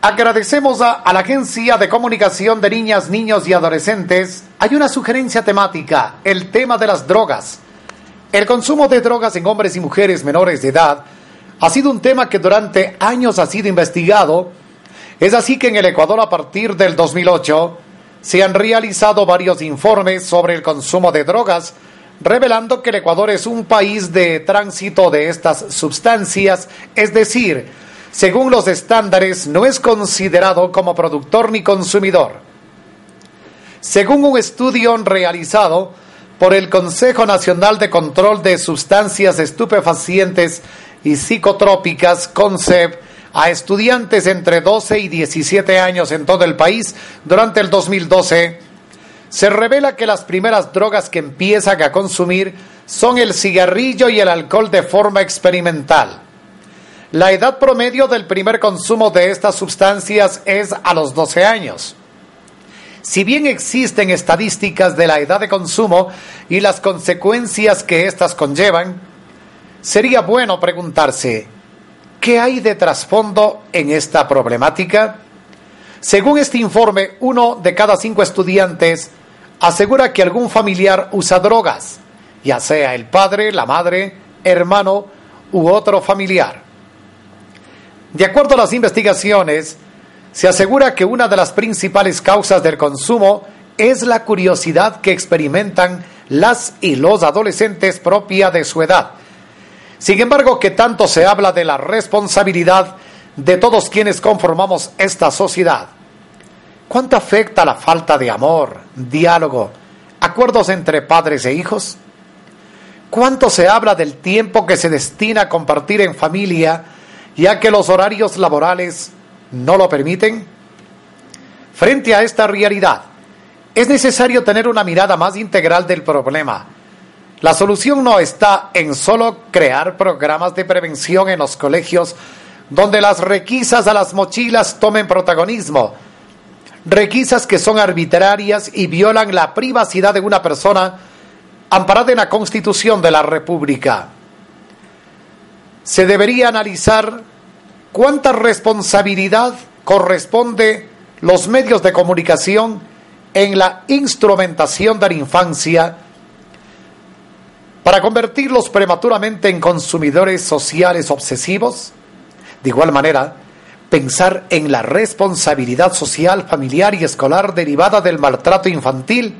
Agradecemos a, la Agencia de Comunicación de Niñas, Niños y Adolescentes. Hay una sugerencia temática, el tema de las drogas. El consumo de drogas en hombres y mujeres menores de edad ha sido un tema que durante años ha sido investigado. Es así que en el Ecuador a partir del 2008 se han realizado varios informes sobre el consumo de drogas, revelando que el Ecuador es un país de tránsito de estas sustancias, es decir, según los estándares, no es considerado como productor ni consumidor. Según un estudio realizado por el Consejo Nacional de Control de Sustancias Estupefacientes y Psicotrópicas, CONCEP, a estudiantes entre 12 y 17 años en todo el país durante el 2012, se revela que las primeras drogas que empiezan a consumir son el cigarrillo y el alcohol de forma experimental. La edad promedio del primer consumo de estas sustancias es a los 12 años. Si bien existen estadísticas de la edad de consumo y las consecuencias que éstas conllevan, sería bueno preguntarse, ¿qué hay de trasfondo en esta problemática? Según este informe, uno de cada cinco estudiantes asegura que algún familiar usa drogas, ya sea el padre, la madre, hermano u otro familiar. De acuerdo a las investigaciones, se asegura que una de las principales causas del consumo es la curiosidad que experimentan las y los adolescentes propia de su edad. Sin embargo, que tanto se habla de la responsabilidad de todos quienes conformamos esta sociedad. ¿Cuánto afecta la falta de amor, diálogo, acuerdos entre padres e hijos? ¿Cuánto se habla del tiempo que se destina a compartir en familia ya que los horarios laborales no lo permiten? Frente a esta realidad, es necesario tener una mirada más integral del problema. La solución no está en solo crear programas de prevención en los colegios donde las requisas a las mochilas tomen protagonismo, requisas que son arbitrarias y violan la privacidad de una persona amparada en la Constitución de la República se debería analizar cuánta responsabilidad corresponde los medios de comunicación en la instrumentación de la infancia para convertirlos prematuramente en consumidores sociales obsesivos. De igual manera, pensar en la responsabilidad social, familiar y escolar derivada del maltrato infantil.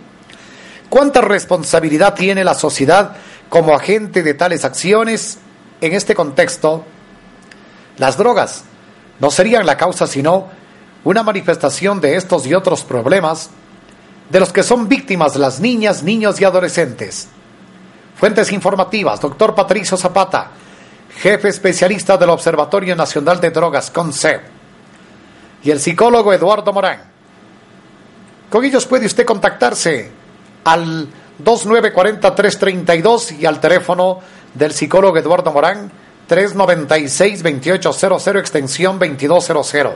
¿Cuánta responsabilidad tiene la sociedad como agente de tales acciones? En este contexto, las drogas no serían la causa sino una manifestación de estos y otros problemas de los que son víctimas las niñas, niños y adolescentes. Fuentes informativas, doctor Patricio Zapata, jefe especialista del Observatorio Nacional de Drogas, CONCEP, y el psicólogo Eduardo Morán. Con ellos puede usted contactarse al 2940-332 y al teléfono del psicólogo Eduardo Morán, 396-2800, extensión 2200.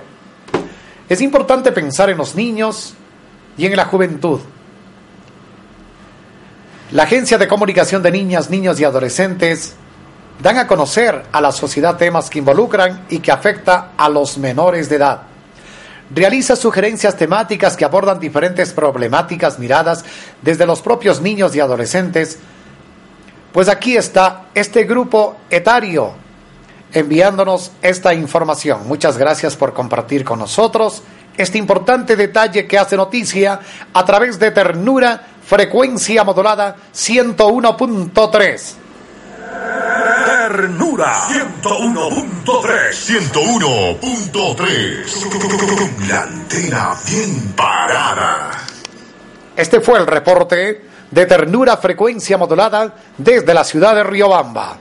Es importante pensar en los niños y en la juventud. La Agencia de Comunicación de Niñas, Niños y Adolescentes dan a conocer a la sociedad temas que involucran y que afecta a los menores de edad. Realiza sugerencias temáticas que abordan diferentes problemáticas miradas desde los propios niños y adolescentes pues aquí está este grupo etario enviándonos esta información. Muchas gracias por compartir con nosotros este importante detalle que hace noticia a través de Ternura, frecuencia modulada 101.3. Ternura 101.3 101.3 La antena bien parada. Este fue el reporte de ternura frecuencia modulada desde la ciudad de Riobamba.